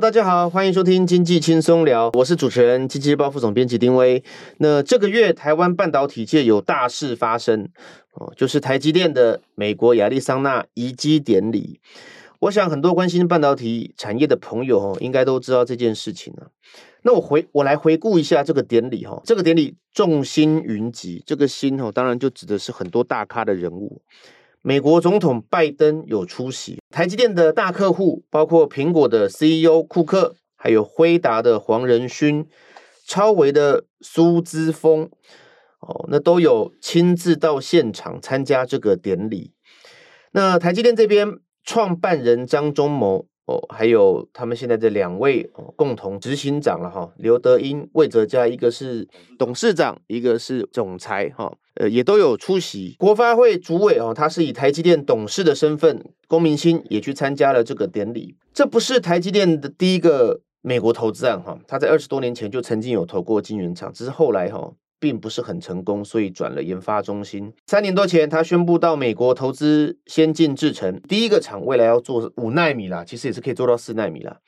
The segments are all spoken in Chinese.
大家好，欢迎收听经济轻松聊，我是主持人经济日报副总编辑丁威。那这个月台湾半导体界有大事发生哦，就是台积电的美国亚利桑那移机典礼。我想很多关心半导体产业的朋友哦，应该都知道这件事情了。那我回我来回顾一下这个典礼哈，这个典礼众星云集，这个星哦，当然就指的是很多大咖的人物。美国总统拜登有出席，台积电的大客户包括苹果的 CEO 库克，还有辉达的黄仁勋、超微的苏姿丰，哦，那都有亲自到现场参加这个典礼。那台积电这边创办人张忠谋哦，还有他们现在的两位哦，共同执行长了哈，刘德音、魏哲家，一个是董事长，一个是总裁哈。呃，也都有出席。国发会主委哦，他是以台积电董事的身份，龚明鑫也去参加了这个典礼。这不是台积电的第一个美国投资案哈，他在二十多年前就曾经有投过晶圆厂，只是后来哈并不是很成功，所以转了研发中心。三年多前，他宣布到美国投资先进制程，第一个厂未来要做五奈米啦，其实也是可以做到四奈米啦。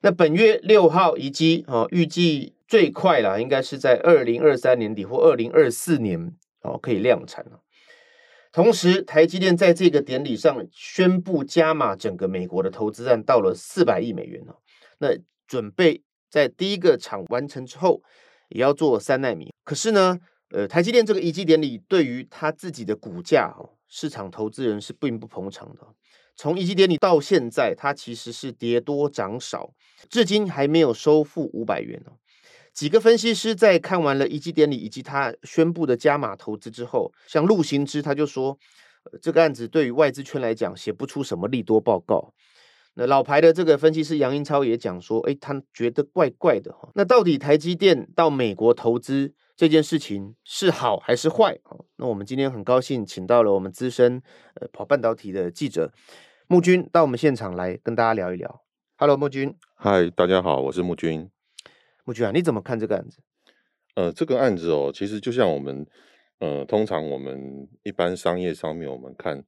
那本月六号移机哦，预计最快啦，应该是在二零二三年底或二零二四年。哦，可以量产了。同时，台积电在这个典礼上宣布加码整个美国的投资案，到了四百亿美元哦。那准备在第一个厂完成之后，也要做三纳米。可是呢，呃，台积电这个移机典礼对于他自己的股价哦，市场投资人是并不捧场的。从移机典礼到现在，它其实是跌多涨少，至今还没有收复五百元哦。几个分析师在看完了移机典礼以及他宣布的加码投资之后，像陆行之他就说，呃，这个案子对于外资圈来讲写不出什么利多报告。那老牌的这个分析师杨英超也讲说，诶，他觉得怪怪的哈。那到底台积电到美国投资这件事情是好还是坏？那我们今天很高兴请到了我们资深呃跑半导体的记者木军到我们现场来跟大家聊一聊。Hello，木军。嗨，大家好，我是木军。木军啊，你怎么看这个案子？呃，这个案子哦，其实就像我们，呃，通常我们一般商业上面，我们看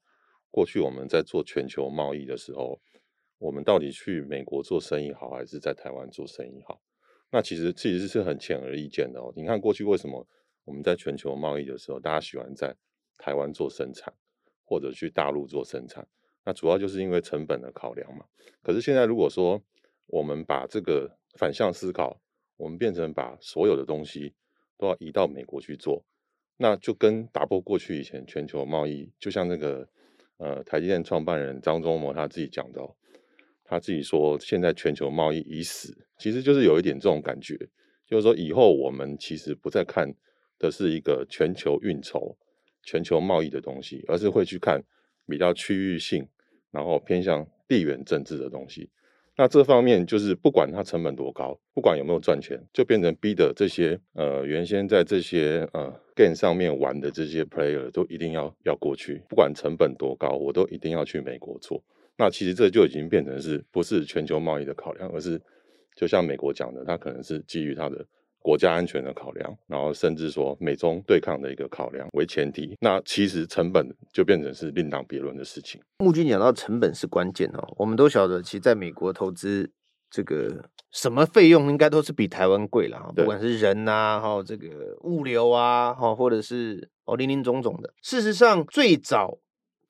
过去我们在做全球贸易的时候，我们到底去美国做生意好，还是在台湾做生意好？那其实其实是很显而易见的哦。你看过去为什么我们在全球贸易的时候，大家喜欢在台湾做生产，或者去大陆做生产？那主要就是因为成本的考量嘛。可是现在如果说我们把这个反向思考，我们变成把所有的东西都要移到美国去做，那就跟打破过去以前全球贸易，就像那个呃台积电创办人张忠谋他自己讲的，他自己说现在全球贸易已死，其实就是有一点这种感觉，就是说以后我们其实不再看的是一个全球运筹、全球贸易的东西，而是会去看比较区域性，然后偏向地缘政治的东西。那这方面就是不管它成本多高，不管有没有赚钱，就变成逼的这些呃原先在这些呃 game 上面玩的这些 player 都一定要要过去，不管成本多高，我都一定要去美国做。那其实这就已经变成是不是全球贸易的考量，而是就像美国讲的，它可能是基于它的。国家安全的考量，然后甚至说美中对抗的一个考量为前提，那其实成本就变成是另当别论的事情。木军讲到成本是关键哦，我们都晓得，其实在美国投资这个什么费用应该都是比台湾贵了哈，不管是人呐，哈，这个物流啊，哈，或者是哦林林总总的。事实上，最早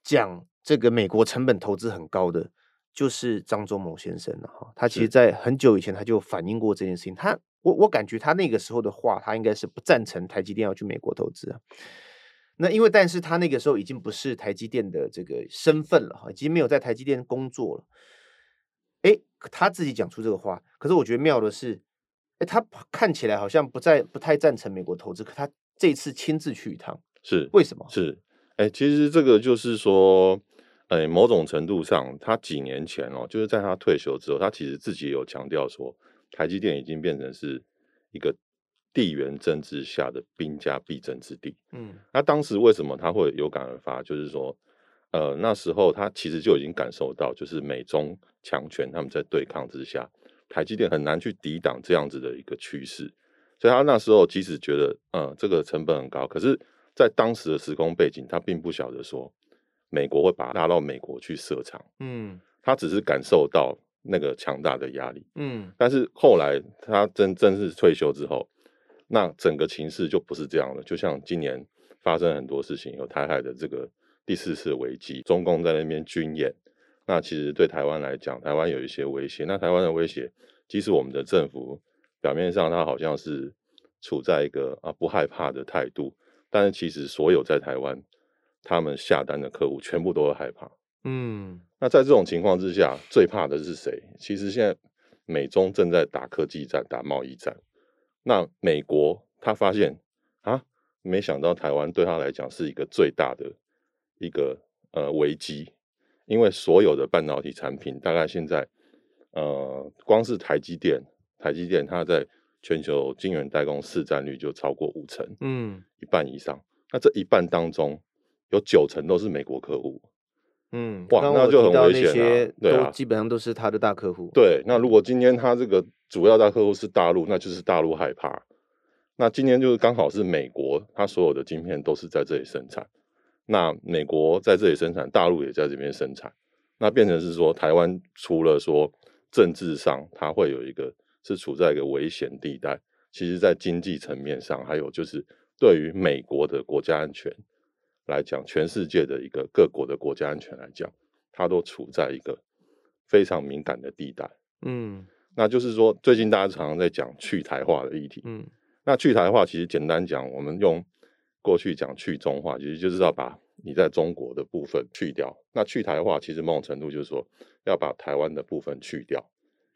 讲这个美国成本投资很高的，就是张忠谋先生了哈，他其实在很久以前他就反映过这件事情，他。我我感觉他那个时候的话，他应该是不赞成台积电要去美国投资啊。那因为，但是他那个时候已经不是台积电的这个身份了哈，已经没有在台积电工作了。哎，他自己讲出这个话，可是我觉得妙的是，哎，他看起来好像不在不太赞成美国投资，可他这次亲自去一趟，是为什么？是，哎、欸，其实这个就是说，哎、欸，某种程度上，他几年前哦，就是在他退休之后，他其实自己也有强调说，台积电已经变成是一个地缘政治下的兵家必争之地。嗯，那当时为什么他会有感而发？就是说，呃，那时候他其实就已经感受到，就是美中强权他们在对抗之下，台积电很难去抵挡这样子的一个趋势。所以他那时候即使觉得，嗯，这个成本很高，可是，在当时的时空背景，他并不晓得说，美国会把他拉到美国去设厂。嗯，他只是感受到那个强大的压力。嗯，但是后来他真正式退休之后，那整个情势就不是这样了。就像今年发生很多事情，有台海的这个第四次危机，中共在那边军演，那其实对台湾来讲，台湾有一些威胁。那台湾的威胁，即使我们的政府。表面上他好像是处在一个啊不害怕的态度，但是其实所有在台湾他们下单的客户全部都会害怕。嗯，那在这种情况之下，最怕的是谁？其实现在美中正在打科技战、打贸易战。那美国他发现啊，没想到台湾对他来讲是一个最大的一个呃危机，因为所有的半导体产品大概现在呃光是台积电。台积电它在全球晶圆代工市占率就超过五成，嗯，一半以上。那这一半当中有九成都是美国客户，嗯，哇，那就很危险了。对啊，基本上都是他的大客户。对，那如果今天他这个主要大客户是大陆，那就是大陆害怕。那今天就是刚好是美国，它所有的晶片都是在这里生产。那美国在这里生产，大陆也在这边生产，那变成是说台湾除了说政治上，它会有一个。是处在一个危险地带，其实，在经济层面上，还有就是对于美国的国家安全来讲，全世界的一个各国的国家安全来讲，它都处在一个非常敏感的地带。嗯，那就是说，最近大家常常在讲去台化的议题。嗯，那去台化其实简单讲，我们用过去讲去中化，其实就是要把你在中国的部分去掉。那去台化其实某种程度就是说，要把台湾的部分去掉。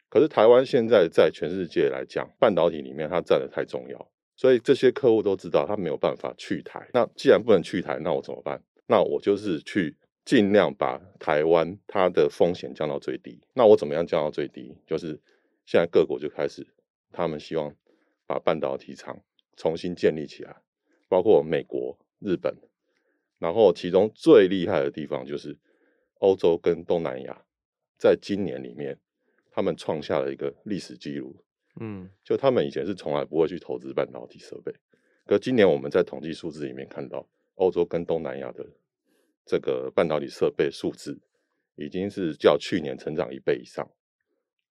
可是台湾现在在全世界来讲，半导体里面它占的太重要，所以这些客户都知道，他没有办法去台。那既然不能去台，那我怎么办？那我就是去尽量把台湾它的风险降到最低。那我怎么样降到最低？就是现在各国就开始，他们希望把半导体厂重新建立起来，包括美国、日本，然后其中最厉害的地方就是欧洲跟东南亚，在今年里面。他们创下了一个历史记录，嗯，就他们以前是从来不会去投资半导体设备，可今年我们在统计数字里面看到，欧洲跟东南亚的这个半导体设备数字已经是较去年成长一倍以上。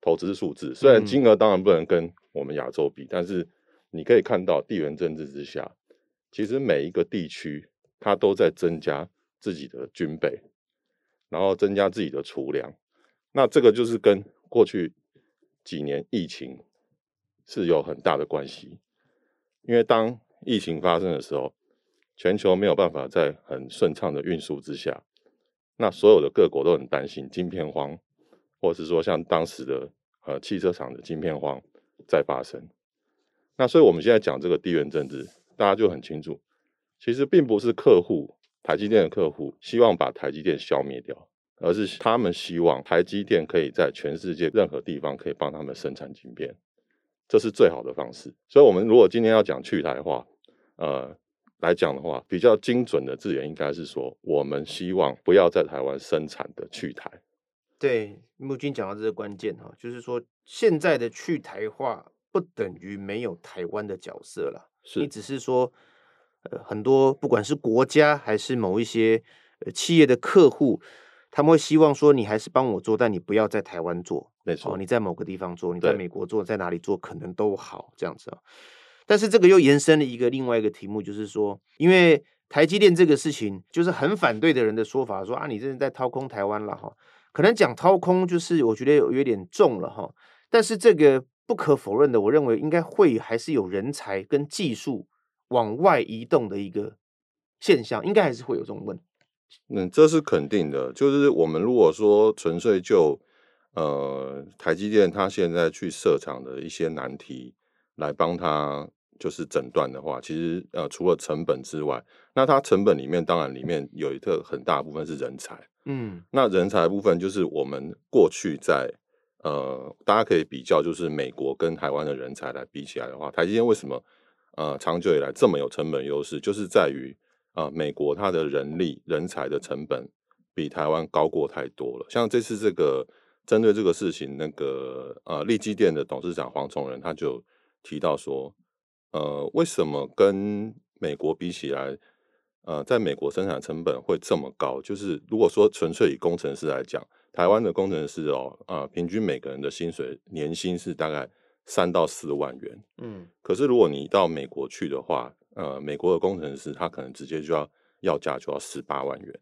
投资数字。虽然金额当然不能跟我们亚洲比，嗯，但是你可以看到地缘政治之下，其实每一个地区它都在增加自己的军备，然后增加自己的储粮，那这个就是跟过去几年疫情是有很大的关系，因为当疫情发生的时候，全球没有办法在很顺畅的运输之下，那所有的各国都很担心晶片荒，或是说像当时的呃汽车厂的晶片荒再发生。那所以我们现在讲这个地缘政治，大家就很清楚，其实并不是客户台积电的客户希望把台积电消灭掉。而是他们希望台积电可以在全世界任何地方可以帮他们生产晶片，这是最好的方式。所以，我们如果今天要讲去台化，呃，来讲的话，比较精准的字眼应该是说，我们希望不要在台湾生产的去台。对，木君讲到这个关键哈，就是说现在的去台化不等于没有台湾的角色了，是你只是说，呃，很多不管是国家还是某一些呃企业的客户。他们会希望说，你还是帮我做，但你不要在台湾做，没错，哦，你在某个地方做，你在美国做，在哪里做可能都好这样子啊。但是这个又延伸了一个另外一个题目，就是说，因为台积电这个事情，就是很反对的人的说法，说啊，你这是在掏空台湾了哈。可能讲掏空，就是我觉得有有点重了哈。但是这个不可否认的，我认为应该会还是有人才跟技术往外移动的一个现象，应该还是会有这种问题。嗯，这是肯定的。就是我们如果说纯粹就呃台积电它现在去设厂的一些难题来帮他就是诊断的话，其实呃除了成本之外，那它成本里面当然里面有一个很大部分是人才，嗯，那人才部分就是我们过去在呃大家可以比较，就是美国跟台湾的人才来比起来的话，台积电为什么呃长久以来这么有成本优势，就是在于啊、呃、美国它的人力人才的成本比台湾高过太多了，像这次这个。针对这个事情，那个呃，利基店的董事长黄崇仁他就提到说，呃，为什么跟美国比起来，呃，在美国生产成本会这么高？就是如果说纯粹以工程师来讲，台湾的工程师哦，啊、呃，平均每个人的薪水年薪是大概三到四万元，嗯，可是如果你到美国去的话，呃，美国的工程师他可能直接就要要价就要十八万元。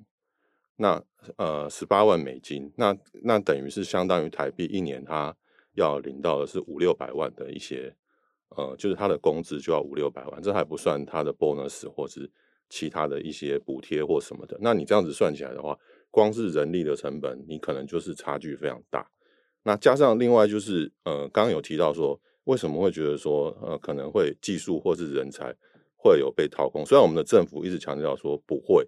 那呃，十八万美金，那那等于是相当于台币一年，他要领到的是五六百万的一些，呃，就是他的工资就要五六百万，这还不算他的 bonus 或是其他的一些补贴或什么的。那你这样子算起来的话，光是人力的成本，你可能就是差距非常大。那加上另外就是，呃，刚刚有提到说，为什么会觉得说，呃，可能会技术或是人才会有被掏空？虽然我们的政府一直强调说不会。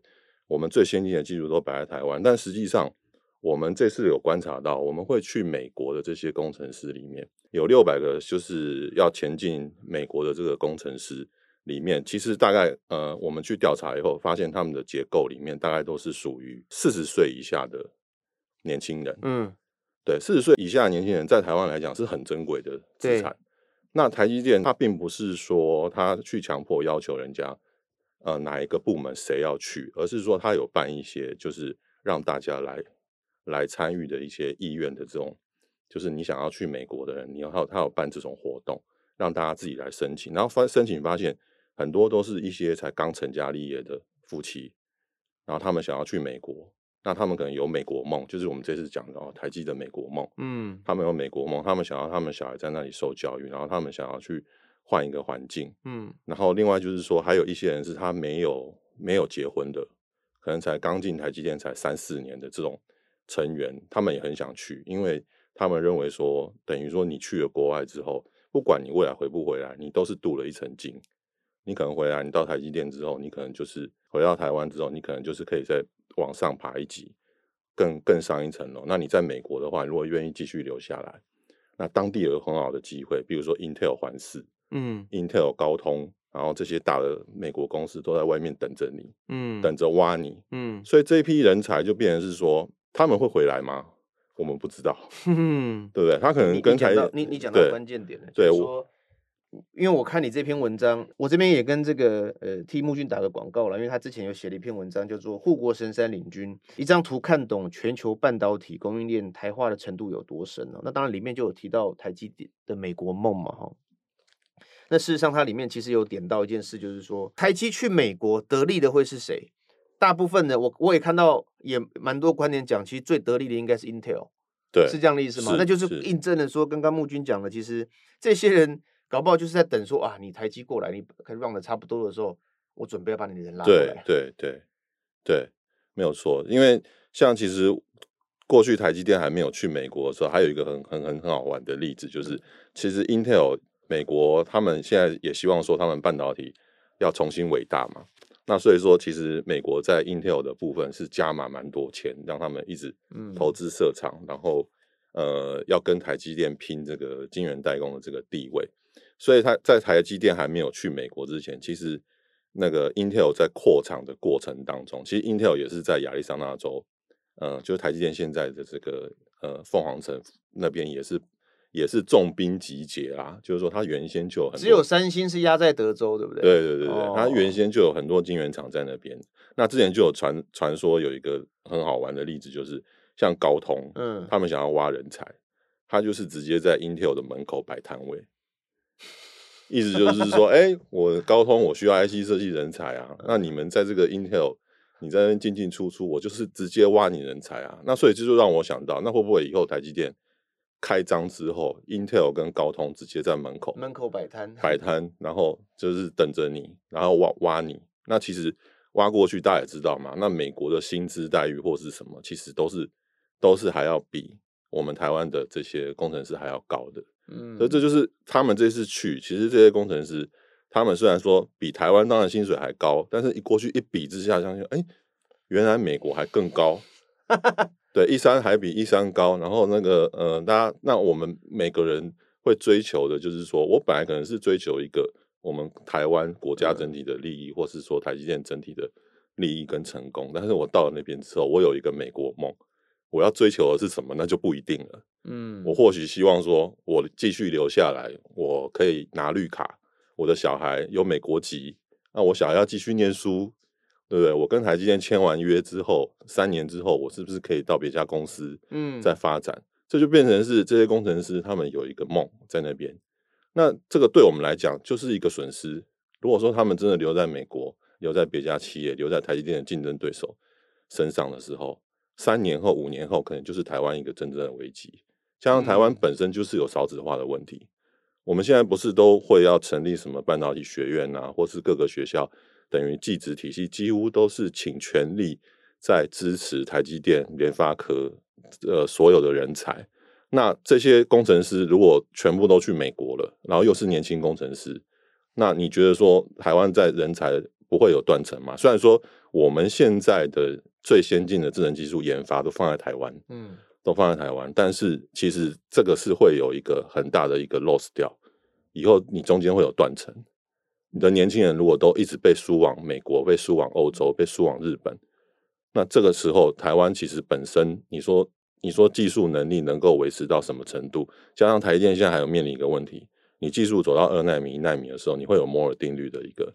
我们最先进的技术都摆在台湾，但实际上，我们这次有观察到，我们会去美国的这些工程师里面，有六百个就是要前进美国的这个工程师里面，其实大概呃，我们去调查以后，发现他们的结构里面大概都是属于四十岁以下的年轻人。嗯，对，四十岁以下的年轻人在台湾来讲是很珍贵的资产。那台积电它并不是说它去强迫要求人家。呃，哪一个部门谁要去，而是说他有办一些，就是让大家来来参与的一些意愿的这种，就是你想要去美国的人，你要他有他有办这种活动，让大家自己来申请，然后发申请发现很多都是一些才刚成家立业的夫妻，然后他们想要去美国，那他们可能有美国梦，就是我们这次讲的哦，台积的美国梦，嗯，他们有美国梦，他们想要他们小孩在那里受教育，然后他们想要去。换一个环境，嗯，然后另外就是说，还有一些人是他没有没有结婚的，可能才刚进台积电才三四年的这种成员，他们也很想去，因为他们认为说，等于说你去了国外之后，不管你未来回不回来，你都是镀了一层金。你可能回来，你到台积电之后，你可能就是回到台湾之后，你可能就是可以再往上爬一级，更更上一层楼。那你在美国的话，如果愿意继续留下来，那当地有很好的机会，比如说 Intel 环视。嗯，Intel、高通，然后这些大的美国公司都在外面等着你，嗯，等着挖你，嗯，所以这一批人才就变成是说，他们会回来吗？我们不知道，嗯，对不对？他可能跟台你你讲到关键点了，对，就是，因为我看你这篇文章，我这边也跟这个呃替木俊打个广告了，因为他之前有写了一篇文章，叫做《护国神山领军》，一张图看懂全球半导体供应链台化的程度有多深哦。那当然里面就有提到台积电的美国梦嘛，哈。那事实上，它里面其实有点到一件事，就是说，台积去美国得利的会是谁？大部分的我我也看到，也蛮多观点讲，其实最得利的应该是 Intel，对，是这样的意思吗？那就是印证了说，刚刚木君讲的，其实这些人搞不好就是在等说啊，你台积过来，你可以 run 的差不多的时候，我准备要把你的人拉过来。对对对对，没有错。因为像其实过去台积电还没有去美国的时候，还有一个很很很很好玩的例子，就是其实 Intel。美国他们现在也希望说，他们半导体要重新伟大嘛。那所以说，其实美国在 Intel 的部分是加码蛮多钱，让他们一直投资设厂，嗯、然后呃要跟台积电拼这个晶圆代工的这个地位。所以他在台积电还没有去美国之前，其实那个 Intel 在扩厂的过程当中，其实 Intel 也是在亚利桑那州，呃，就是台积电现在的这个呃凤凰城那边也是。也是重兵集结啊，就是说，它原先就有很多，只有三星是压在德州，对不对？对对对对，它原先就有很多晶圆厂在那边。那之前就有传传说有一个很好玩的例子，就是像高通，嗯，他们想要挖人才，他就是直接在 Intel 的门口摆摊位，意思就是说，哎，我高通我需要 IC 设计人才啊，那你们在这个 Intel，你在那边进进出出，我就是直接挖你人才啊。那所以这就让我想到，那会不会以后台积电？开张之后，Intel 跟高通直接在门口门口摆摊摆摊，然后就是等着你，然后挖挖你。那其实挖过去，大家也知道嘛。那美国的薪资待遇或是什么，其实都是都是还要比我们台湾的这些工程师还要高的。嗯，所以这就是他们这次去，其实这些工程师他们虽然说比台湾当然薪水还高，但是一过去一比之下，相信哎，原来美国还更高。对，一三还比一三高。然后那个呃，大家那我们每个人会追求的就是说，我本来可能是追求一个我们台湾国家整体的利益，或是说台积电整体的利益跟成功。但是我到了那边之后，我有一个美国梦，我要追求的是什么？那就不一定了。嗯，我或许希望说，我继续留下来，我可以拿绿卡，我的小孩有美国籍，那我小孩要继续念书。对不对？我跟台积电签完约之后，三年之后，我是不是可以到别家公司，嗯，再发展？嗯、这就变成是这些工程师他们有一个梦在那边。那这个对我们来讲就是一个损失。如果说他们真的留在美国，留在别家企业，留在台积电的竞争对手身上的时候，三年后、五年后，可能就是台湾一个真正的危机。加上台湾本身就是有少子化的问题，嗯、我们现在不是都会要成立什么半导体学院啊，或是各个学校？等于技职体系几乎都是倾全力在支持台积电、联发科呃所有的人才。那这些工程师如果全部都去美国了，然后又是年轻工程师，那你觉得说台湾在人才不会有断层吗？虽然说我们现在的最先进的智能技术研发都放在台湾，嗯，都放在台湾，但是其实这个是会有一个很大的一个 loss 掉，以后你中间会有断层。你的年轻人如果都一直被输往美国、被输往欧洲、被输往日本，那这个时候台湾其实本身，你说你说技术能力能够维持到什么程度？加上台积电现在还有面临一个问题，你技术走到二奈米、一奈米的时候，你会有摩尔定律的一个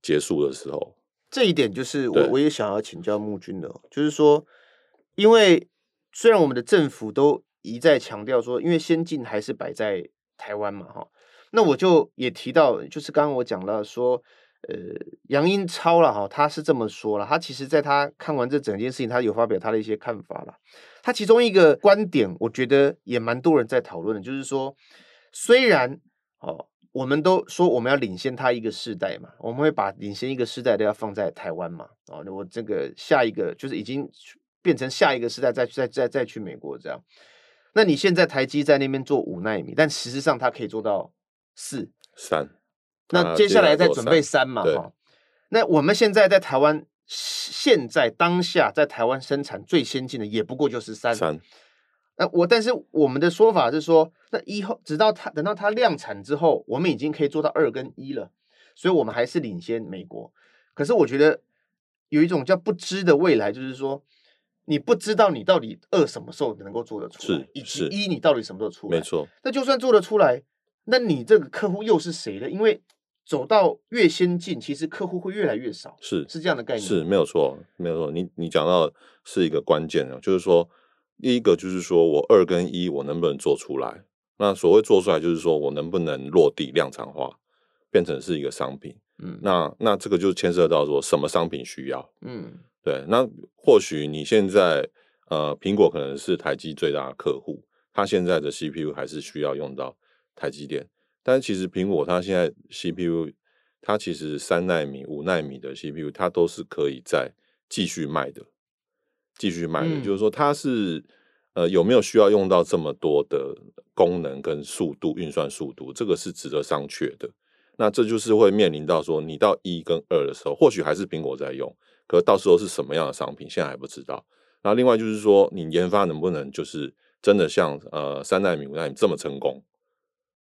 结束的时候。这一点就是我我也想要请教木君的，就是说，因为虽然我们的政府都一再强调说，因为先进还是摆在台湾嘛，哈。那我就也提到，就是刚刚我讲了说，呃，杨英超了哈，他是这么说了，他其实在他看完这整件事情，他有发表他的一些看法了。他其中一个观点，我觉得也蛮多人在讨论的，就是说，虽然哦，我们都说我们要领先他一个世代嘛，我们会把领先一个世代都要放在台湾嘛，哦，我这个下一个就是已经变成下一个世代再再再再去美国这样。那你现在台积在那边做五纳米，但实际上它可以做到。四三，那接下来再准备三嘛哈。那我们现在在台湾，现在当下在台湾生产最先进的也不过就是三三。那我但是我们的说法是说，那以后直到它等到它量产之后，我们已经可以做到二跟一了，所以我们还是领先美国。可是我觉得有一种叫不知的未来，就是说你不知道你到底二什么时候能够做得出来，以及一你到底什么时候出来？没错。那就算做得出来。那你这个客户又是谁呢？因为走到越先进，其实客户会越来越少，是是这样的概念，是没有错，没有错。你你讲到是一个关键啊，就是说，第一个就是说我二跟一我能不能做出来？那所谓做出来，就是说我能不能落地量产化，变成是一个商品。嗯，那那这个就牵涉到说什么商品需要？嗯，对。那或许你现在呃，苹果可能是台积最大的客户，它现在的 CPU 还是需要用到。台积电，但是其实苹果它现在 CPU，它其实三纳米、五纳米的 CPU，它都是可以再继续卖的，继续卖的。嗯、就是说，它是呃有没有需要用到这么多的功能跟速度、运算速度，这个是值得商榷的。那这就是会面临到说，你到一跟二的时候，或许还是苹果在用，可是到时候是什么样的商品，现在还不知道。然后另外就是说，你研发能不能就是真的像呃三纳米、五纳米这么成功？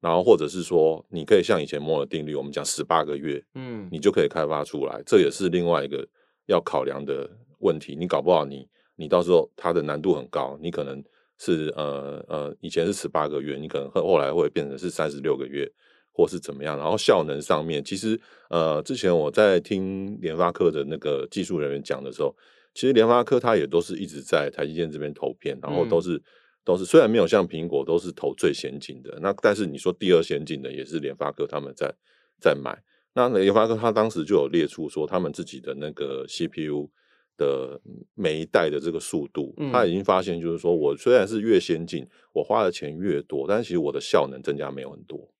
然后，或者是说，你可以像以前摩尔定律，我们讲十八个月，嗯，你就可以开发出来，这也是另外一个要考量的问题。你搞不好你，你你到时候它的难度很高，你可能是呃呃，以前是十八个月，你可能后后来会变成是三十六个月，或是怎么样。然后效能上面，其实呃，之前我在听联发科的那个技术人员讲的时候，其实联发科它也都是一直在台积电这边投片，然后都是。嗯都是虽然没有像苹果都是投最先进的，那但是你说第二先进的也是联发科他们在在买。那联发科他当时就有列出说他们自己的那个 CPU 的每一代的这个速度，嗯、他已经发现就是说我虽然是越先进，我花的钱越多，但是其实我的效能增加没有很多。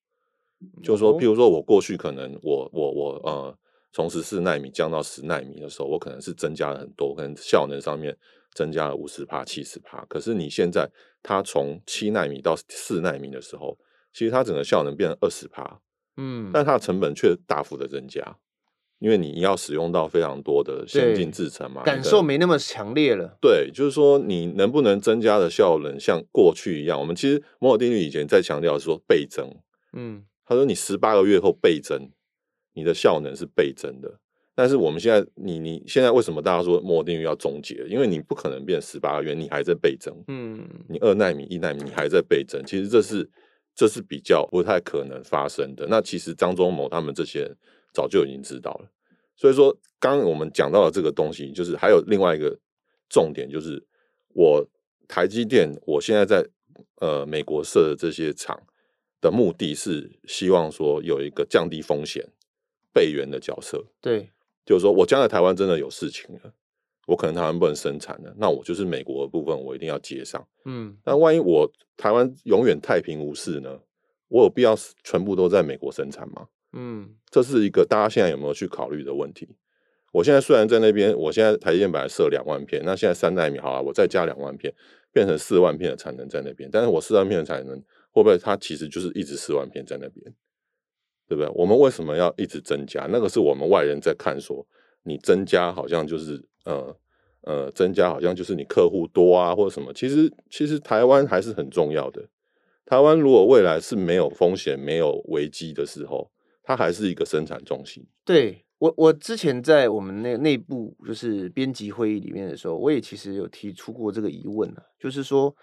嗯、就是说，譬如说我过去可能我我我呃从十四纳米降到十纳米的时候，我可能是增加了很多，可能效能上面。增加了五十帕、七十帕，可是你现在它从七纳米到四纳米的时候，其实它整个效能变成二十帕，嗯，但它的成本却大幅的增加，因为你要使用到非常多的先进制程嘛，感受没那么强烈了。对，就是说你能不能增加的效能像过去一样？我们其实摩尔定律以前在强调说倍增，嗯，他说你十八个月后倍增，你的效能是倍增的。但是我们现在，你你现在为什么大家说摩尔定律要终结？因为你不可能变十八个月，你还在倍增。嗯，你二纳米、一纳米，你还在倍增。其实这是这是比较不太可能发生的。那其实张忠谋他们这些人早就已经知道了。所以说，刚刚我们讲到的这个东西，就是还有另外一个重点，就是我台积电，我现在在呃美国设的这些厂的目的是希望说有一个降低风险备援的角色。对。就是说，我将来台湾真的有事情了，我可能台湾不能生产了，那我就是美国的部分，我一定要接上。嗯，那万一我台湾永远太平无事呢？我有必要全部都在美国生产吗？嗯，这是一个大家现在有没有去考虑的问题。我现在虽然在那边，我现在台积电本来设两万片，那现在三纳米好了，我再加两万片，变成四万片的产能在那边。但是我四万片的产能会不会它其实就是一直四万片在那边？对不对？我们为什么要一直增加？那个是我们外人在看说，你增加好像就是呃呃增加好像就是你客户多啊，或者什么。其实其实台湾还是很重要的。台湾如果未来是没有风险、没有危机的时候，它还是一个生产中心。对我，我之前在我们那内部就是编辑会议里面的时候，我也其实有提出过这个疑问了，就是说，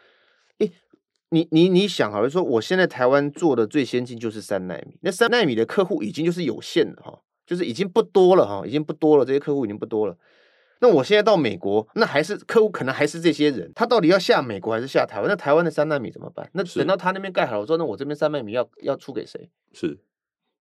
你你你想好了说，我现在台湾做的最先进就是三纳米，那三纳米的客户已经就是有限了哈，就是已经不多了哈，已经不多了，这些客户已经不多了。那我现在到美国，那还是客户可能还是这些人，他到底要下美国还是下台湾？那台湾的三纳米怎么办？那等到他那边盖好了之后，那我这边三纳米要要出给谁？是，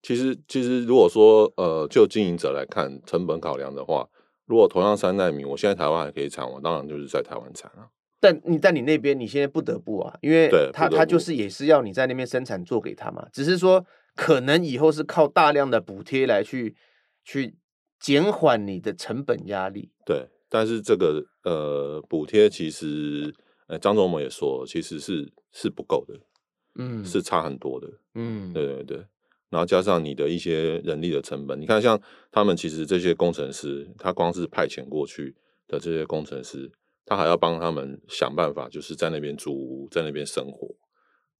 其实其实如果说呃，就经营者来看成本考量的话，如果同样三纳米，我现在台湾还可以产，我当然就是在台湾产啊。但你在你那边，你现在不得不啊，因为他他就是也是要你在那边生产做给他嘛，只是说可能以后是靠大量的补贴来去去减缓你的成本压力。对，但是这个呃补贴其实呃张总们也说，其实是是不够的，嗯，是差很多的，嗯，对对对，然后加上你的一些人力的成本，你看像他们其实这些工程师，他光是派遣过去的这些工程师。他还要帮他们想办法，就是在那边租屋，在那边生活。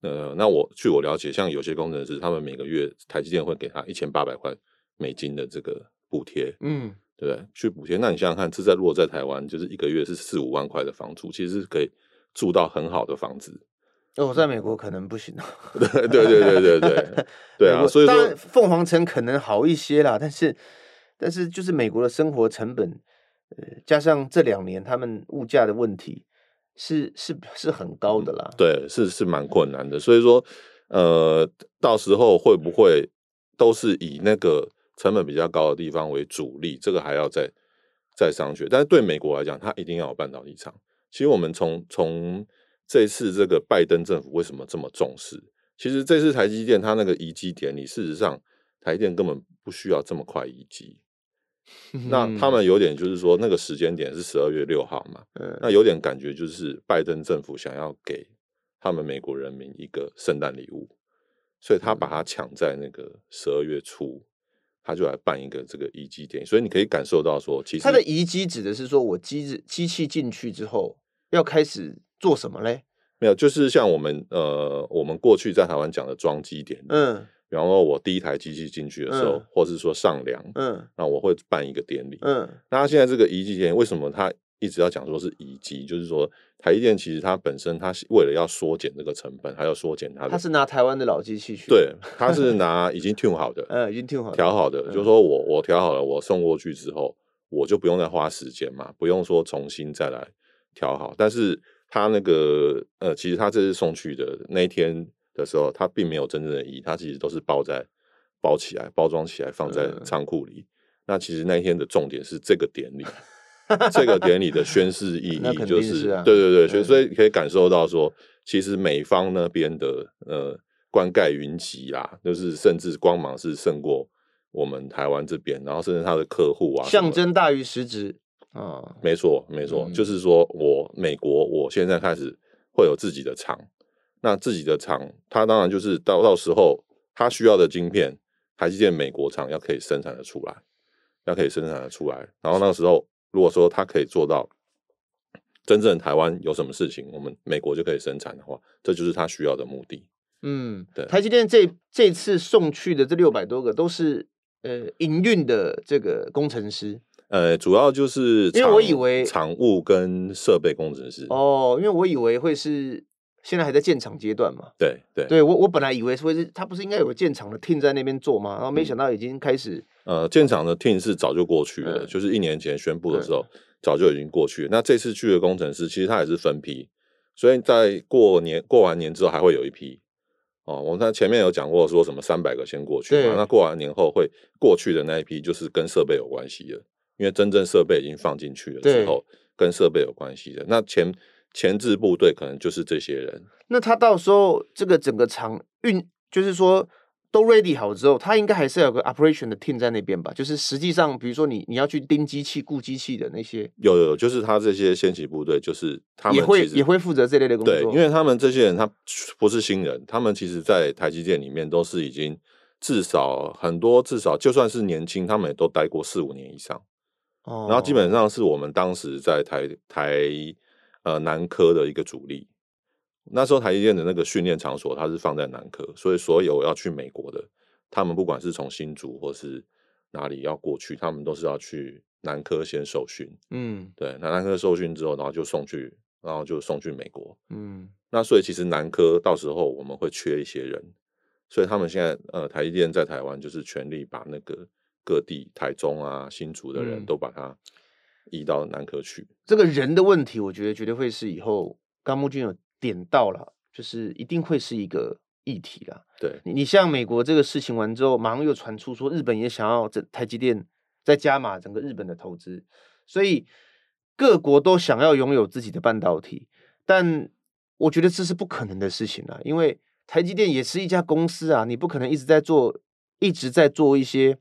呃，那我据我了解，像有些工程师，他们每个月台积电会给他一千八百块美金的这个补贴，嗯，对不对？去补贴。那你想想看，这在如果在台湾，就是一个月是四五万块的房租，其实是可以住到很好的房子。那哦，在美国可能不行啊。对对对对对对，对 啊。所以说，凤凰城可能好一些啦，但是但是就是美国的生活成本。加上这两年他们物价的问题是是是很高的啦，嗯、对，是是蛮困难的。所以说，呃，到时候会不会都是以那个成本比较高的地方为主力？这个还要再再商榷。但是对美国来讲，它一定要有半导体厂。其实我们从从这次这个拜登政府为什么这么重视？其实这次台积电它那个移机典礼，事实上台积电根本不需要这么快移机。那他们有点就是说，那个时间点是十二月六号嘛，嗯，那有点感觉就是拜登政府想要给他们美国人民一个圣诞礼物，所以他把它抢在那个十二月初，他就来办一个这个移机典礼，所以你可以感受到说，其实他的移机指的是说我机子机器进去之后要开始做什么嘞？没有，就是像我们呃，我们过去在台湾讲的装机典礼，嗯。比方说，我第一台机器进去的时候，嗯、或是说上梁，嗯，那我会办一个典礼，嗯，那他现在这个移机典礼，为什么他一直要讲说是移机？就是说，台积电其实它本身，它为了要缩减这个成本，还要缩减它的，它是拿台湾的老机器去，对，它是拿已经 tune 好的，嗯，已经 tune 好调好的，就是说我我调好了，我送过去之后，我就不用再花时间嘛，不用说重新再来调好。但是他那个呃，其实他这次送去的那一天。的时候，它并没有真正的意义，它其实都是包在包起来、包装起来，放在仓库里。嗯、那其实那一天的重点是这个典礼，这个典礼的宣誓意 义就是，是啊、对对对，所以、嗯、所以可以感受到说，其实美方那边的呃冠盖云集啊，就是甚至光芒是胜过我们台湾这边，然后甚至他的客户啊，象征大于实质啊，没错没错，嗯、就是说我美国我现在开始会有自己的厂。那自己的厂，它当然就是到到时候他需要的晶片，台积电美国厂要可以生产的出来，要可以生产的出来。然后那个时候，如果说它可以做到真正台湾有什么事情，我们美国就可以生产的话，这就是它需要的目的。嗯，对。台积电这这次送去的这六百多个都是呃营运的这个工程师。呃，主要就是因为我以为厂务跟设备工程师哦，因为我以为会是现在还在建厂阶段嘛。对对，对我我本来以为是会是他不是应该有个建厂的 team 在那边做吗？然后没想到已经开始。呃，建厂的 team 是早就过去了，嗯、就是一年前宣布的时候，早就已经过去了。那这次去的工程师其实他也是分批，所以在过年过完年之后还会有一批。哦，我们前面有讲过说什么三百个先过去嘛，那过完年后会过去的那一批就是跟设备有关系的。因为真正设备已经放进去了之后，跟设备有关系的那前前置部队可能就是这些人。那他到时候这个整个厂运，就是说都 ready 好之后，他应该还是有个 operation 的 team 在那边吧？就是实际上，比如说你你要去盯机器、顾机器的那些，有有，就是他这些先期部队，就是他们也会也会负责这类的工作。对，因为他们这些人他不是新人，他们其实在台积电里面都是已经至少很多，至少就算是年轻，他们也都待过四五年以上。然后基本上是我们当时在台台呃南科的一个主力，那时候台积电的那个训练场所，它是放在南科，所以所有要去美国的，他们不管是从新竹或是哪里要过去，他们都是要去南科先受训。嗯，对，那南科受训之后，然后就送去，然后就送去美国。嗯，那所以其实南科到时候我们会缺一些人，所以他们现在呃台积电在台湾就是全力把那个。各地台中啊、新竹的人都把它移到南科去。嗯。这个人的问题，我觉得绝对会是以后刚木君有点到了，就是一定会是一个议题啦。对，你你像美国这个事情完之后，马上又传出说日本也想要这台积电再加码整个日本的投资，所以各国都想要拥有自己的半导体，但我觉得这是不可能的事情啦，因为台积电也是一家公司啊，你不可能一直在做，一直在做一些。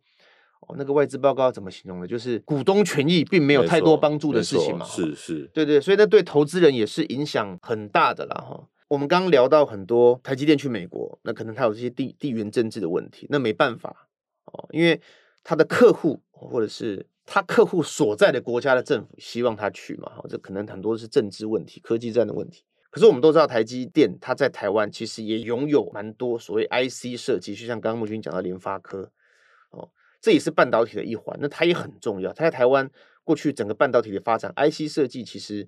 哦，那个外资报告怎么形容的？就是股东权益并没有太多帮助的事情嘛。是是，对对，所以那对投资人也是影响很大的啦。哈，我们刚刚聊到很多台积电去美国，那可能他有这些地地缘政治的问题，那没办法哦，因为他的客户或者是他客户所在的国家的政府希望他去嘛。这可能很多是政治问题、科技战的问题。可是我们都知道，台积电它在台湾其实也拥有蛮多所谓 IC 设计，就像刚刚木君讲到联发科哦。这也是半导体的一环，那它也很重要。它在台湾过去整个半导体的发展，IC 设计其实，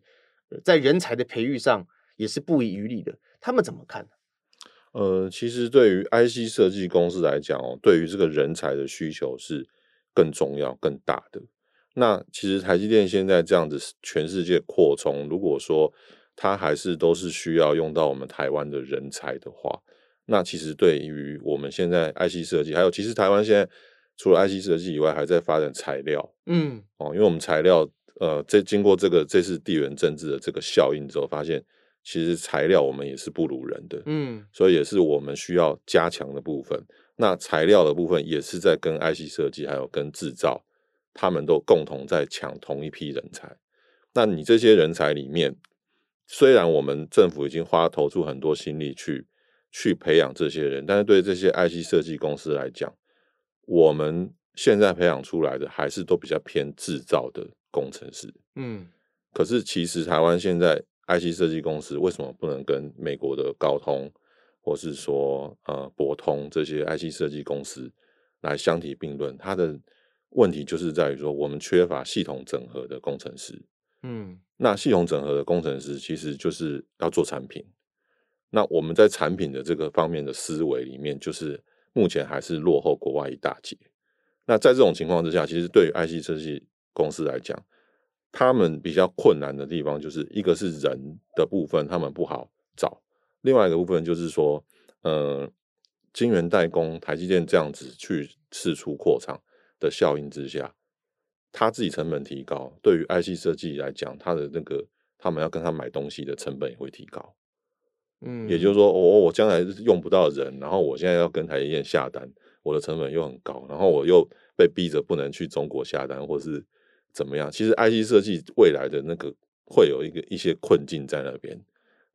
在人才的培育上也是不遗余力的。他们怎么看呢？呃，其实对于 IC 设计公司来讲哦，对于这个人才的需求是更重要、更大的。那其实台积电现在这样子全世界扩充，如果说它还是都是需要用到我们台湾的人才的话，那其实对于我们现在 IC 设计，还有其实台湾现在。除了 IC 设计以外，还在发展材料。嗯，哦，因为我们材料，呃，这经过这个这次地缘政治的这个效应之后，发现其实材料我们也是不如人的。嗯，所以也是我们需要加强的部分。那材料的部分也是在跟 IC 设计还有跟制造，他们都共同在抢同一批人才。那你这些人才里面，虽然我们政府已经花投出很多心力去去培养这些人，但是对这些 IC 设计公司来讲，我们现在培养出来的还是都比较偏制造的工程师，嗯，可是其实台湾现在 IC 设计公司为什么不能跟美国的高通，或是说呃博通这些 IC 设计公司来相提并论？它的问题就是在于说，我们缺乏系统整合的工程师，嗯，那系统整合的工程师其实就是要做产品，那我们在产品的这个方面的思维里面就是。目前还是落后国外一大截。那在这种情况之下，其实对于 IC 设计公司来讲，他们比较困难的地方，就是一个是人的部分，他们不好找；另外一个部分就是说，呃，晶圆代工，台积电这样子去四处扩厂的效应之下，他自己成本提高，对于 IC 设计来讲，他的那个他们要跟他买东西的成本也会提高。嗯，也就是说，我我将来用不到人，然后我现在要跟台积电下单，我的成本又很高，然后我又被逼着不能去中国下单，或是怎么样？其实 IC 设计未来的那个会有一个一些困境在那边。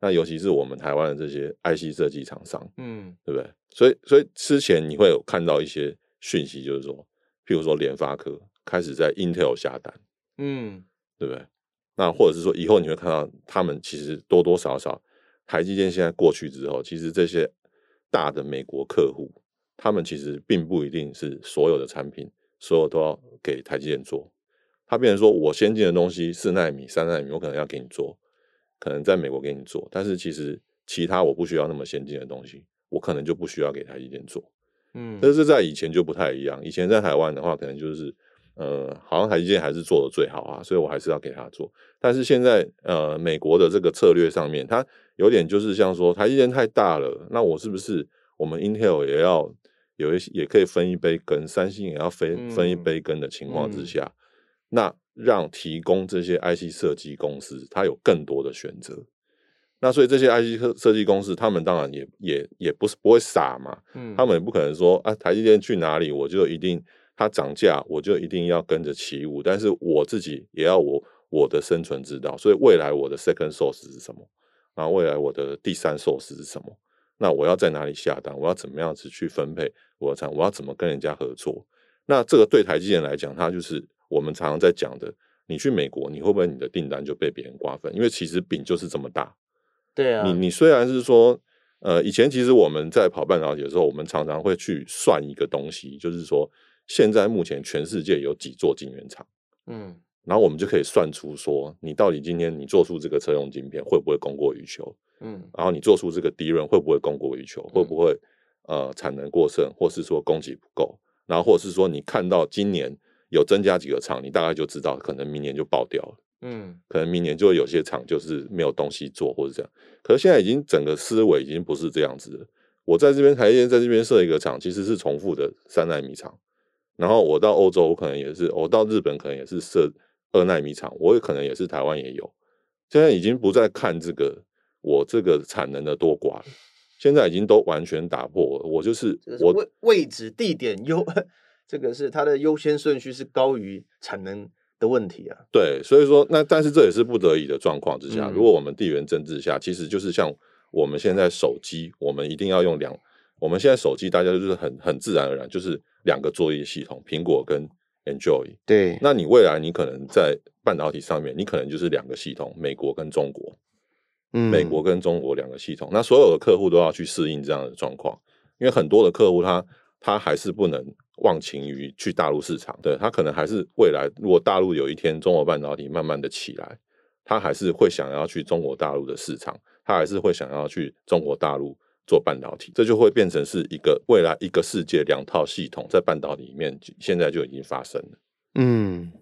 那尤其是我们台湾的这些 IC 设计厂商，嗯，对不对？所以，所以之前你会有看到一些讯息，就是说，譬如说联发科开始在 Intel 下单，嗯，对不对？那或者是说，以后你会看到他们其实多多少少，台积电现在过去之后，其实这些大的美国客户，他们其实并不一定是所有的产品，所有都要给台积电做。他变成说我先进的东西四纳米、三纳米，我可能要给你做，可能在美国给你做，但是其实其他我不需要那么先进的东西，我可能就不需要给台积电做。嗯，但是在以前就不太一样。以前在台湾的话，可能就是呃，好像台积电还是做的最好啊，所以我还是要给他做。但是现在呃，美国的这个策略上面，它有点就是像说台积电太大了，那我是不是我们 Intel 也要有一些也可以分一杯羹，三星也要分分一杯羹的情况之下？那让提供这些 IC 设计公司，它有更多的选择。那所以这些 IC 设设计公司，他们当然也也也不是不会傻嘛，嗯，他们也不可能说啊，台积电去哪里，我就一定它涨价，我就一定要跟着起舞。但是我自己也要我我的生存之道。所以未来我的 second source 是什么？然后未来我的第三 source 是什么？那我要在哪里下单？我要怎么样子去分配我的产？我要怎么跟人家合作？那这个对台积电来讲，它就是。我们常常在讲的，你去美国，你会不会你的订单就被别人瓜分？因为其实饼就是这么大。对啊，你你虽然是说，呃，以前其实我们在跑半导体的时候，我们常常会去算一个东西，就是说，现在目前全世界有几座晶圆厂，嗯，然后我们就可以算出说，你到底今天你做出这个车用晶片会不会供过于求？嗯，然后你做出这个 DRAM 会不会供过于求？会不会呃产能过剩，或是说供给不够？然后或者是说你看到今年。有增加几个厂，你大概就知道，可能明年就爆掉了。嗯，可能明年就会有些厂就是没有东西做，或者这样。可是现在已经整个思维已经不是这样子了。我在这边台积电在这边设一个厂，其实是重复的三纳米厂。然后我到欧洲，我可能也是；我到日本，可能也是设二奈米厂。我也可能也是台湾也有。现在已经不再看这个我这个产能的多寡了，现在已经都完全打破了。我就是我位位置地点优。这个是它的优先顺序是高于产能的问题啊。对，所以说那但是这也是不得已的状况之下。嗯、如果我们地缘政治下，其实就是像我们现在手机，我们一定要用两。我们现在手机大家就是很很自然而然就是两个作业系统，苹果跟 Android。对，那你未来你可能在半导体上面，你可能就是两个系统，美国跟中国。嗯，美国跟中国两个系统，那所有的客户都要去适应这样的状况，因为很多的客户他他还是不能。忘情于去大陆市场，对，他可能还是未来，如果大陆有一天中国半导体慢慢的起来，他还是会想要去中国大陆的市场，他还是会想要去中国大陆做半导体，这就会变成是一个未来一个世界两套系统在半导体里面，现在就已经发生了。嗯，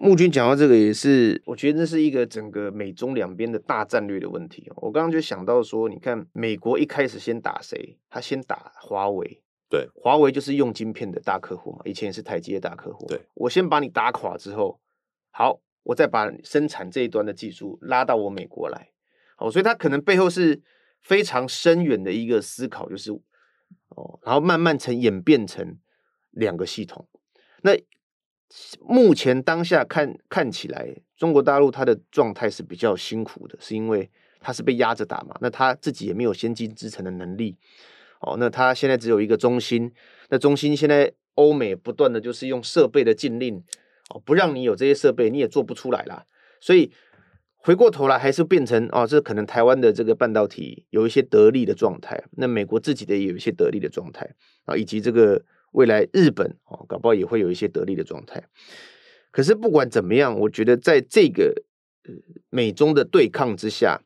木君讲到这个也是，我觉得这是一个整个美中两边的大战略的问题。我刚刚就想到说，你看美国一开始先打谁？他先打华为。对，华为就是用晶片的大客户嘛，以前也是台积的大客户。对，我先把你打垮之后，好，我再把生产这一端的技术拉到我美国来。好，所以它可能背后是非常深远的一个思考，就是哦，然后慢慢成演变成两个系统。那目前当下看看起来，中国大陆它的状态是比较辛苦的，是因为它是被压着打嘛，那它自己也没有先进制程的能力。哦，那他现在只有一个中心，那中心现在欧美不断的就是用设备的禁令，哦，不让你有这些设备，你也做不出来啦。所以回过头来还是变成哦，这可能台湾的这个半导体有一些得利的状态，那美国自己的也有一些得利的状态啊，以及这个未来日本哦，搞不好也会有一些得利的状态。可是不管怎么样，我觉得在这个美中的对抗之下，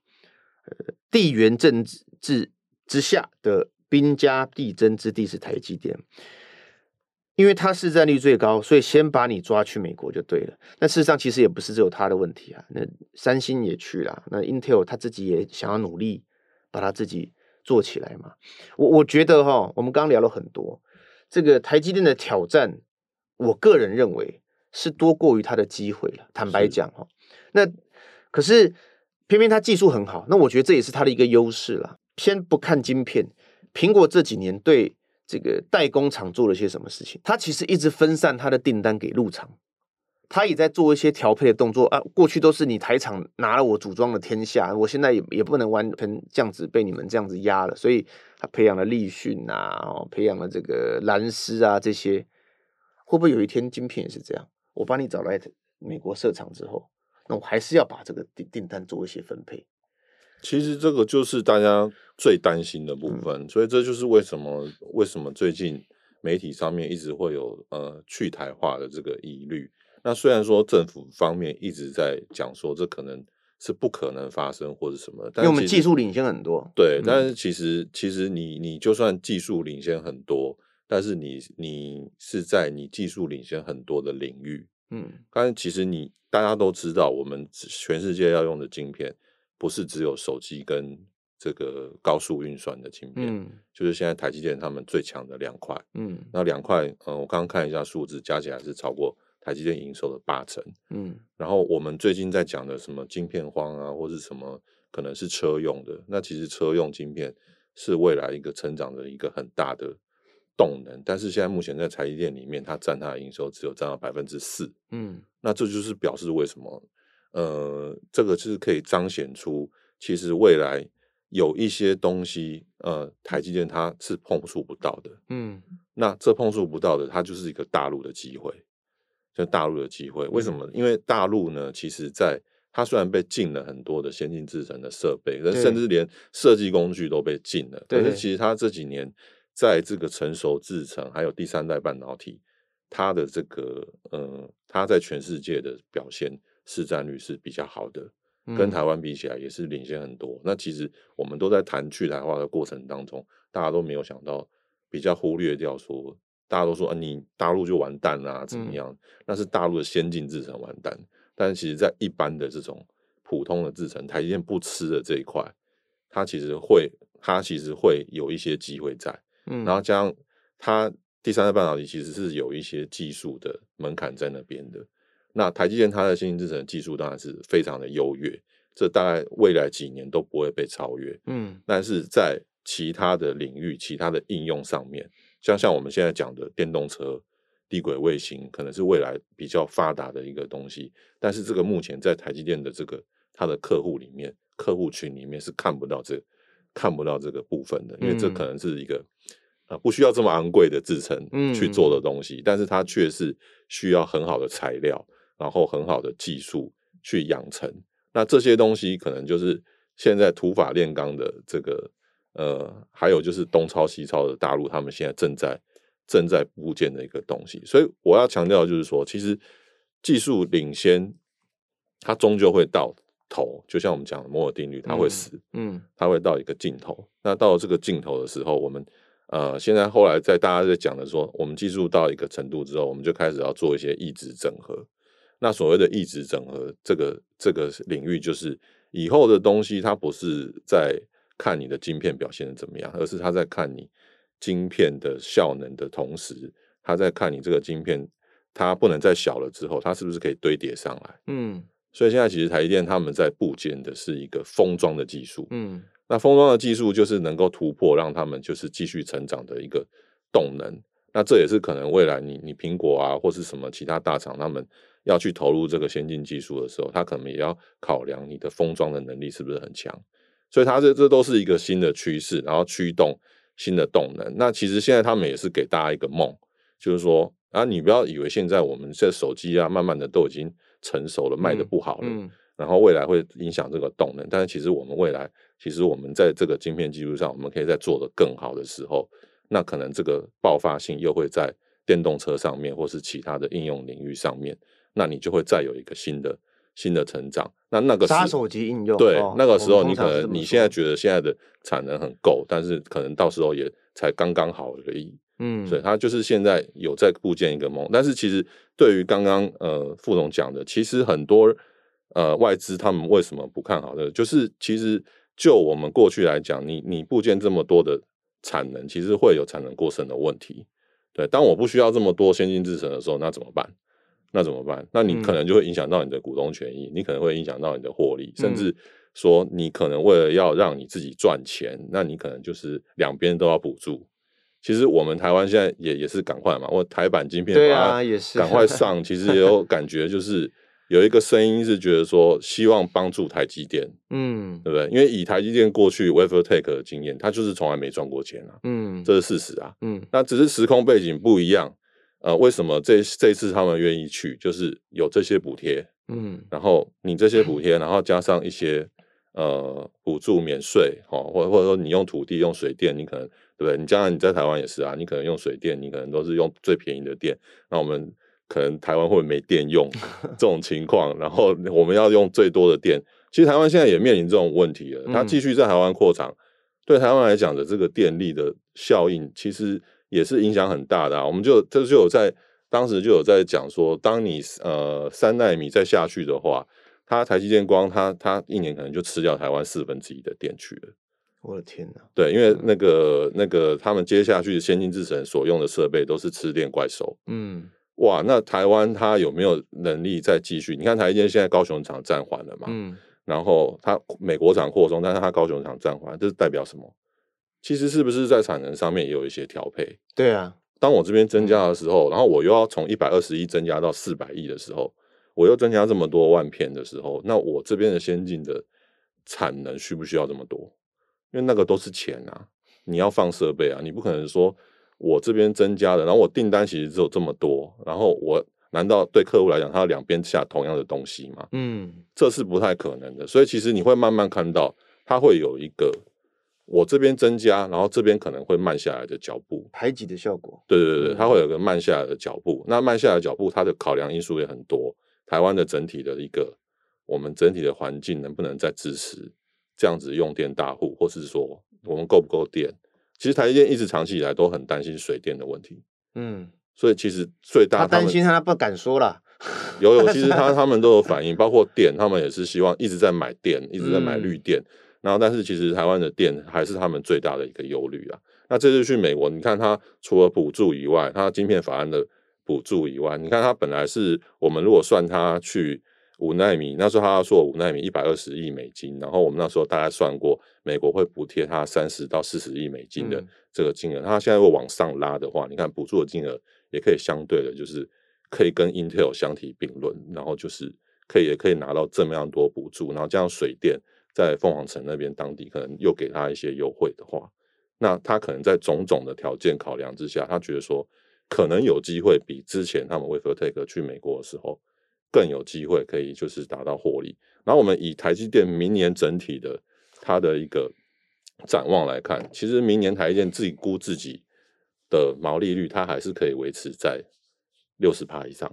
呃，地缘政治之下的。兵家必争之地是台积电，因为它市占率最高，所以先把你抓去美国就对了。那事实上其实也不是只有他的问题啊，那三星也去了，那 Intel 他自己也想要努力把它自己做起来嘛。我我觉得哈，我们刚刚聊了很多，这个台积电的挑战，我个人认为是多过于它的机会了。坦白讲哈，那可是偏偏它技术很好，那我觉得这也是它的一个优势了。先不看晶片。苹果这几年对这个代工厂做了些什么事情？他其实一直分散他的订单给入厂，他也在做一些调配的动作啊。过去都是你台厂拿了我组装的天下，我现在也也不能完全这样子被你们这样子压了，所以他培养了立讯啊，哦，培养了这个蓝思啊，这些会不会有一天晶片也是这样？我帮你找来美国设厂之后，那我还是要把这个订订单做一些分配。其实这个就是大家最担心的部分，嗯、所以这就是为什么为什么最近媒体上面一直会有呃去台化的这个疑虑。那虽然说政府方面一直在讲说这可能是不可能发生或者什么，但是因为我们技术领先很多。对，嗯、但是其实其实你你就算技术领先很多，但是你你是在你技术领先很多的领域，嗯，但是其实你大家都知道，我们全世界要用的晶片不是只有手机跟这个高速运算的晶片，嗯、就是现在台积电他们最强的两块，嗯，那两块，嗯、呃，我刚刚看一下数字，加起来是超过。台积电营收的八成，嗯，然后我们最近在讲的什么晶片荒啊，或是什么可能是车用的，那其实车用晶片是未来一个成长的一个很大的动能，但是现在目前在台积电里面，它占它的营收只有占到百分之四，嗯，那这就是表示为什么，呃，这个是可以彰显出其实未来有一些东西，呃，台积电它是碰触不到的，嗯，那这碰触不到的，它就是一个大陆的机会。就大陆的机会，为什么？因为大陆呢，其实在它虽然被禁了很多的先进制程的设备，对甚至连设计工具都被禁了。对，但是其实它这几年在这个成熟制程还有第三代半导体，它的这个呃，它在全世界的表现市占率是比较好的，跟台湾比起来也是领先很多。嗯、那其实我们都在谈去台化的过程当中，大家都没有想到，比较忽略掉说。大家都说啊，你大陆就完蛋啦，怎么样？嗯、那是大陆的先进制程完蛋，但是其实，在一般的这种普通的制程，台积电不吃的这一块，它其实会，它其实会有一些机会在。嗯，然后加上它第三代半导体其实是有一些技术的门槛在那边的。那台积电它的先进制程技术当然是非常的优越，这大概未来几年都不会被超越。嗯，但是在其他的领域、其他的应用上面。像像我们现在讲的电动车、低轨卫星，可能是未来比较发达的一个东西。但是这个目前在台积电的这个它的客户里面、客户群里面是看不到这看不到这个部分的，因为这可能是一个啊不需要这么昂贵的制程去做的东西，但是它却是需要很好的材料，然后很好的技术去养成。那这些东西可能就是现在土法炼钢的这个。呃，还有就是东抄西抄的大陆，他们现在正在正在部件的一个东西，所以我要强调就是说，其实技术领先，它终究会到头，就像我们讲的摩尔定律，它会死，嗯，它会到一个尽头。那到了这个尽头的时候，我们呃，现在后来在大家在讲的说，我们技术到一个程度之后，我们就开始要做一些异质整合。那所谓的异质整合，这个这个领域就是以后的东西，它不是在。看你的晶片表现的怎么样，而是它在看你晶片的效能的同时，它在看你这个晶片，它不能再小了之后，它是不是可以堆叠上来？嗯，所以现在其实台积电他们在部件的是一个封装的技术，嗯，那封装的技术就是能够突破，让他们就是继续成长的一个动能。那这也是可能未来你你苹果啊，或是什么其他大厂，他们要去投入这个先进技术的时候，他可能也要考量你的封装的能力是不是很强。所以它这这都是一个新的趋势，然后驱动新的动能。那其实现在他们也是给大家一个梦，就是说啊，你不要以为现在我们这手机啊，慢慢的都已经成熟了，卖的不好了，嗯嗯、然后未来会影响这个动能。但是其实我们未来，其实我们在这个晶片技术上，我们可以在做的更好的时候，那可能这个爆发性又会在电动车上面，或是其他的应用领域上面，那你就会再有一个新的。新的成长，那那个杀手级应用，对，哦、那个时候你可能你现在觉得现在的产能很够，但是可能到时候也才刚刚好而已。嗯，所以它就是现在有在构建一个梦，但是其实对于刚刚呃副总讲的，其实很多呃外资他们为什么不看好的，就是其实就我们过去来讲，你你布建这么多的产能，其实会有产能过剩的问题。对，当我不需要这么多先进制程的时候，那怎么办？那怎么办？那你可能就会影响到你的股东权益，嗯、你可能会影响到你的获利，甚至说你可能为了要让你自己赚钱，那你可能就是两边都要补助。其实我们台湾现在也也是赶快嘛，我台版晶片对啊，也是赶快上。其实也有感觉，就是有一个声音是觉得说，希望帮助台积电，嗯，对不对？因为以台积电过去 wafer take 的经验，他就是从来没赚过钱啊，嗯，这是事实啊，嗯，那只是时空背景不一样。呃，为什么这这次他们愿意去，就是有这些补贴，嗯，然后你这些补贴，然后加上一些呃补助免税，哦，或者或者说你用土地用水电，你可能。对不对？你将来你在台湾也是啊，你可能用水电，你可能都是用最便宜的电。那我们可能台湾会没电用 这种情况，然后我们要用最多的电。其实台湾现在也面临这种问题了。它继续在台湾扩厂，对台湾来讲的这个电力的效应，其实也是影响很大的啊。我们就这就有在当时就有在讲说，当你呃三纳米再下去的话，它台积电光它它一年可能就吃掉台湾四分之一的电去了。我的天呐！对，因为那个那个他们接下去先进制程所用的设备都是吃电怪兽。嗯，哇，那台湾它有没有能力再继续？你看台积电现在高雄厂暂缓了嘛？嗯，然后它美国厂扩充，但是它高雄厂暂缓，这是代表什么？其实是不是在产能上面也有一些调配？对啊，当我这边增加的时候，然后我又要从一百二十亿增加到四百亿的时候，我又增加这么多万片的时候，那我这边的先进的产能需不需要这么多？因为那个都是钱啊，你要放设备啊，你不可能说我这边增加了，然后我订单其实只有这么多，然后我难道对客户来讲，他要两边下同样的东西吗？嗯，这是不太可能的。所以其实你会慢慢看到，它会有一个我这边增加，然后这边可能会慢下来的脚步，排挤的效果。对对对，它会有个慢下来的脚步。那慢下来的脚步，它的考量因素也很多。台湾的整体的一个，我们整体的环境能不能再支持？这样子用电大户，或是说我们够不够电？其实台积电一直长期以来都很担心水电的问题。嗯，所以其实最大他担心他不敢说了。有有，其实他 他们都有反应，包括电，他们也是希望一直在买电，一直在买绿电。嗯、然后，但是其实台湾的电还是他们最大的一个忧虑啊。那这次去美国，你看他除了补助以外，他晶片法案的补助以外，你看他本来是我们如果算他去。五纳米那时候他要说五纳米一百二十亿美金，然后我们那时候大概算过，美国会补贴他三十到四十亿美金的这个金额。他现在会往上拉的话，你看补助的金额也可以相对的，就是可以跟 Intel 相提并论，然后就是可以也可以拿到这么样多补助，然后加上水电在凤凰城那边当地可能又给他一些优惠的话，那他可能在种种的条件考量之下，他觉得说可能有机会比之前他们 WaferTech 去美国的时候。更有机会可以就是达到获利。然后我们以台积电明年整体的它的一个展望来看，其实明年台积电自己估自己的毛利率，它还是可以维持在六十趴以上。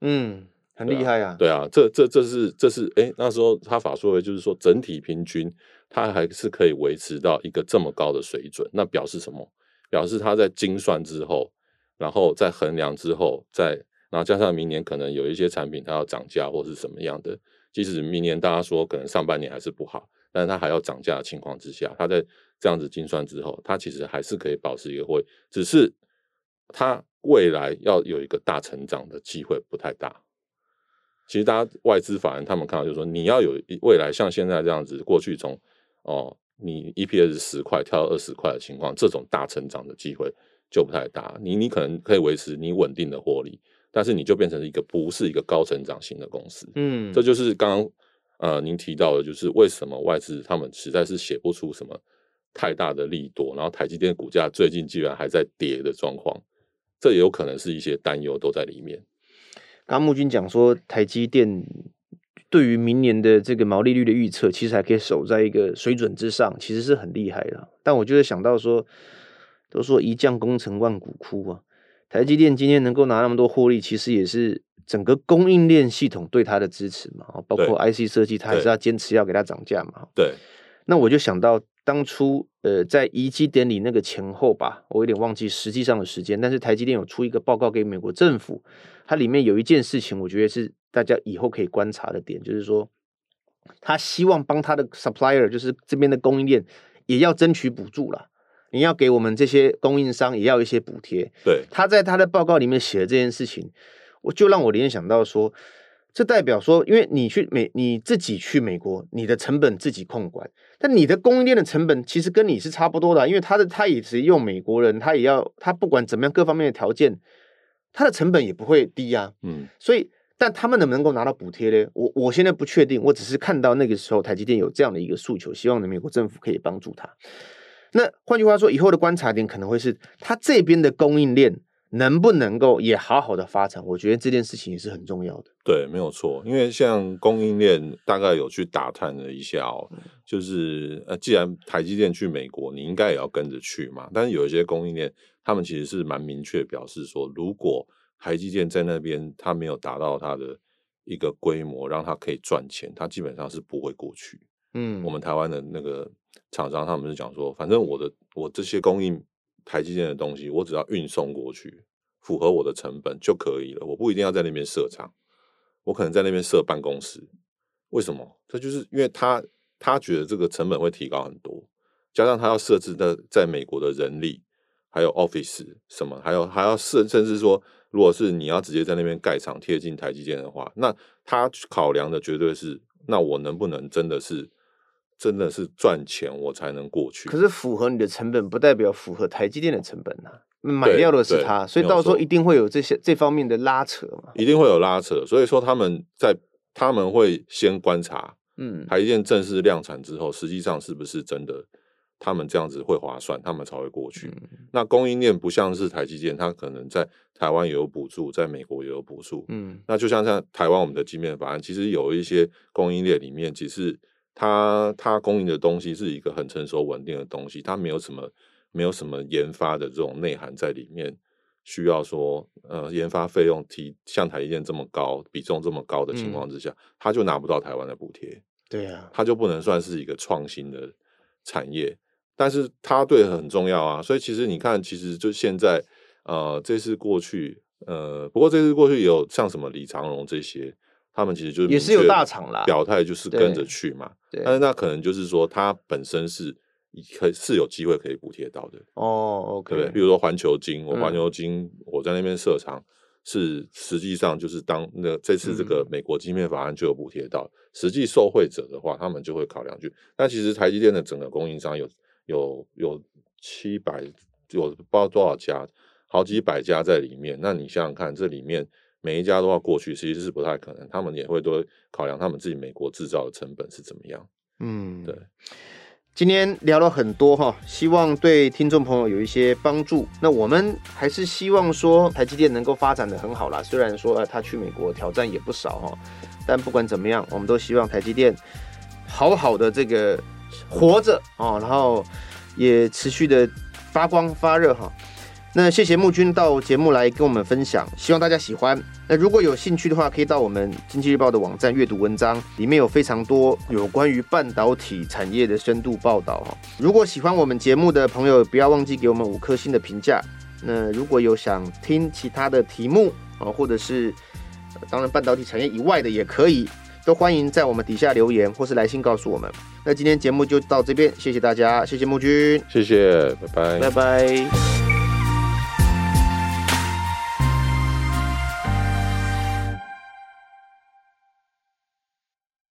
嗯，很厉害啊。对啊，对啊，这这这是这是哎，那时候他法说的就是说整体平均它还是可以维持到一个这么高的水准。那表示什么？表示它在精算之后，然后在衡量之后，再然后加上明年可能有一些产品它要涨价或是什么样的，即使明年大家说可能上半年还是不好，但是它还要涨价的情况之下，它在这样子精算之后，它其实还是可以保持一个会，只是它未来要有一个大成长的机会不太大。其实大家外资法人他们看到就是说，你要有未来像现在这样子，过去从哦你 EPS 十块跳到二十块的情况，这种大成长的机会就不太大。你你可能可以维持你稳定的获利。但是你就变成了一个不是一个高成长型的公司，嗯，这就是刚刚呃您提到的，就是为什么外资他们实在是写不出什么太大的利多，然后台积电股价最近居然还在跌的状况，这也有可能是一些担忧都在里面。刚刚木军讲说，台积电对于明年的这个毛利率的预测，其实还可以守在一个水准之上，其实是很厉害的。但我就是想到说，都说一将功成万骨枯啊。台积电今天能够拿那么多获利，其实也是整个供应链系统对它的支持嘛，包括 IC 设计，它还是要坚持要给它涨价嘛。对，那我就想到当初呃，在移机典礼那个前后吧，我有点忘记实际上的时间，但是台积电有出一个报告给美国政府，它里面有一件事情，我觉得是大家以后可以观察的点，就是说，他希望帮他的 supplier，就是这边的供应链，也要争取补助了。你要给我们这些供应商也要一些补贴。对，他在他的报告里面写的这件事情，我就让我联想到说，这代表说，因为你去美，你自己去美国，你的成本自己控管，但你的供应链的成本其实跟你是差不多的啊，因为他的他也是用美国人，他也要他不管怎么样各方面的条件，他的成本也不会低啊。嗯，所以但他们能不能够拿到补贴呢？我我现在不确定，我只是看到那个时候台积电有这样的一个诉求，希望美国政府可以帮助他。那换句话说，以后的观察点可能会是它这边的供应链。能不能够也好好的发展？我觉得这件事情也是很重要的。对，没有错。因为像供应链，大概有去打探了一下哦，嗯、就是呃，既然台积电去美国，你应该也要跟着去嘛。但是有一些供应链，他们其实是蛮明确表示说，如果台积电在那边，它没有达到它的一个规模，让它可以赚钱，它基本上是不会过去。嗯，我们台湾的那个厂商，他们是讲说，反正我的我这些供应。台积电的东西，我只要运送过去，符合我的成本就可以了。我不一定要在那边设厂，我可能在那边设办公室。为什么？这就是因为他他觉得这个成本会提高很多，加上他要设置的在美国的人力，还有 office 什么，还有还要设，甚至说，如果是你要直接在那边盖厂贴近台积电的话，那他考量的绝对是，那我能不能真的是。真的是赚钱，我才能过去。可是符合你的成本，不代表符合台积电的成本呐、啊。买掉的是它，所以到时候一定会有这些这方面的拉扯嘛。一定会有拉扯，所以说他们在他们会先观察，嗯，台积电正式量产之后，实际上是不是真的，他们这样子会划算，他们才会过去。嗯、那供应链不像是台积电，它可能在台湾也有补助，在美国也有补助，嗯，那就像像台湾我们的晶面法案，其实有一些供应链里面其实。它它供应的东西是一个很成熟稳定的东西，它没有什么没有什么研发的这种内涵在里面，需要说呃研发费用提像台积电这么高比重这么高的情况之下，它、嗯、就拿不到台湾的补贴。对呀、啊，它就不能算是一个创新的产业，但是它对很重要啊。所以其实你看，其实就现在呃这次过去呃，不过这次过去也有像什么李长荣这些。他们其实就是也是有大厂啦，表态就是跟着去嘛。但是那可能就是说，它本身是可是有机会可以补贴到的哦。OK，对不对？比如说环球金，我环球金我在那边设厂，是实际上就是当那这次这个美国晶片法案就有补贴到，实际受惠者的话，他们就会考量去。但其实台积电的整个供应商有有有七百，有不知道多少家，好几百家在里面。那你想想看，这里面。每一家都要过去，其实是不太可能。他们也会多考量他们自己美国制造的成本是怎么样。嗯，对。今天聊了很多哈，希望对听众朋友有一些帮助。那我们还是希望说台积电能够发展的很好啦。虽然说呃，他去美国挑战也不少哈，但不管怎么样，我们都希望台积电好好的这个活着啊，然后也持续的发光发热哈。那谢谢木君到节目来跟我们分享，希望大家喜欢。那如果有兴趣的话，可以到我们经济日报的网站阅读文章，里面有非常多有关于半导体产业的深度报道哈。如果喜欢我们节目的朋友，不要忘记给我们五颗星的评价。那如果有想听其他的题目啊，或者是当然半导体产业以外的也可以，都欢迎在我们底下留言或是来信告诉我们。那今天节目就到这边，谢谢大家，谢谢木君，谢谢，拜拜，拜拜。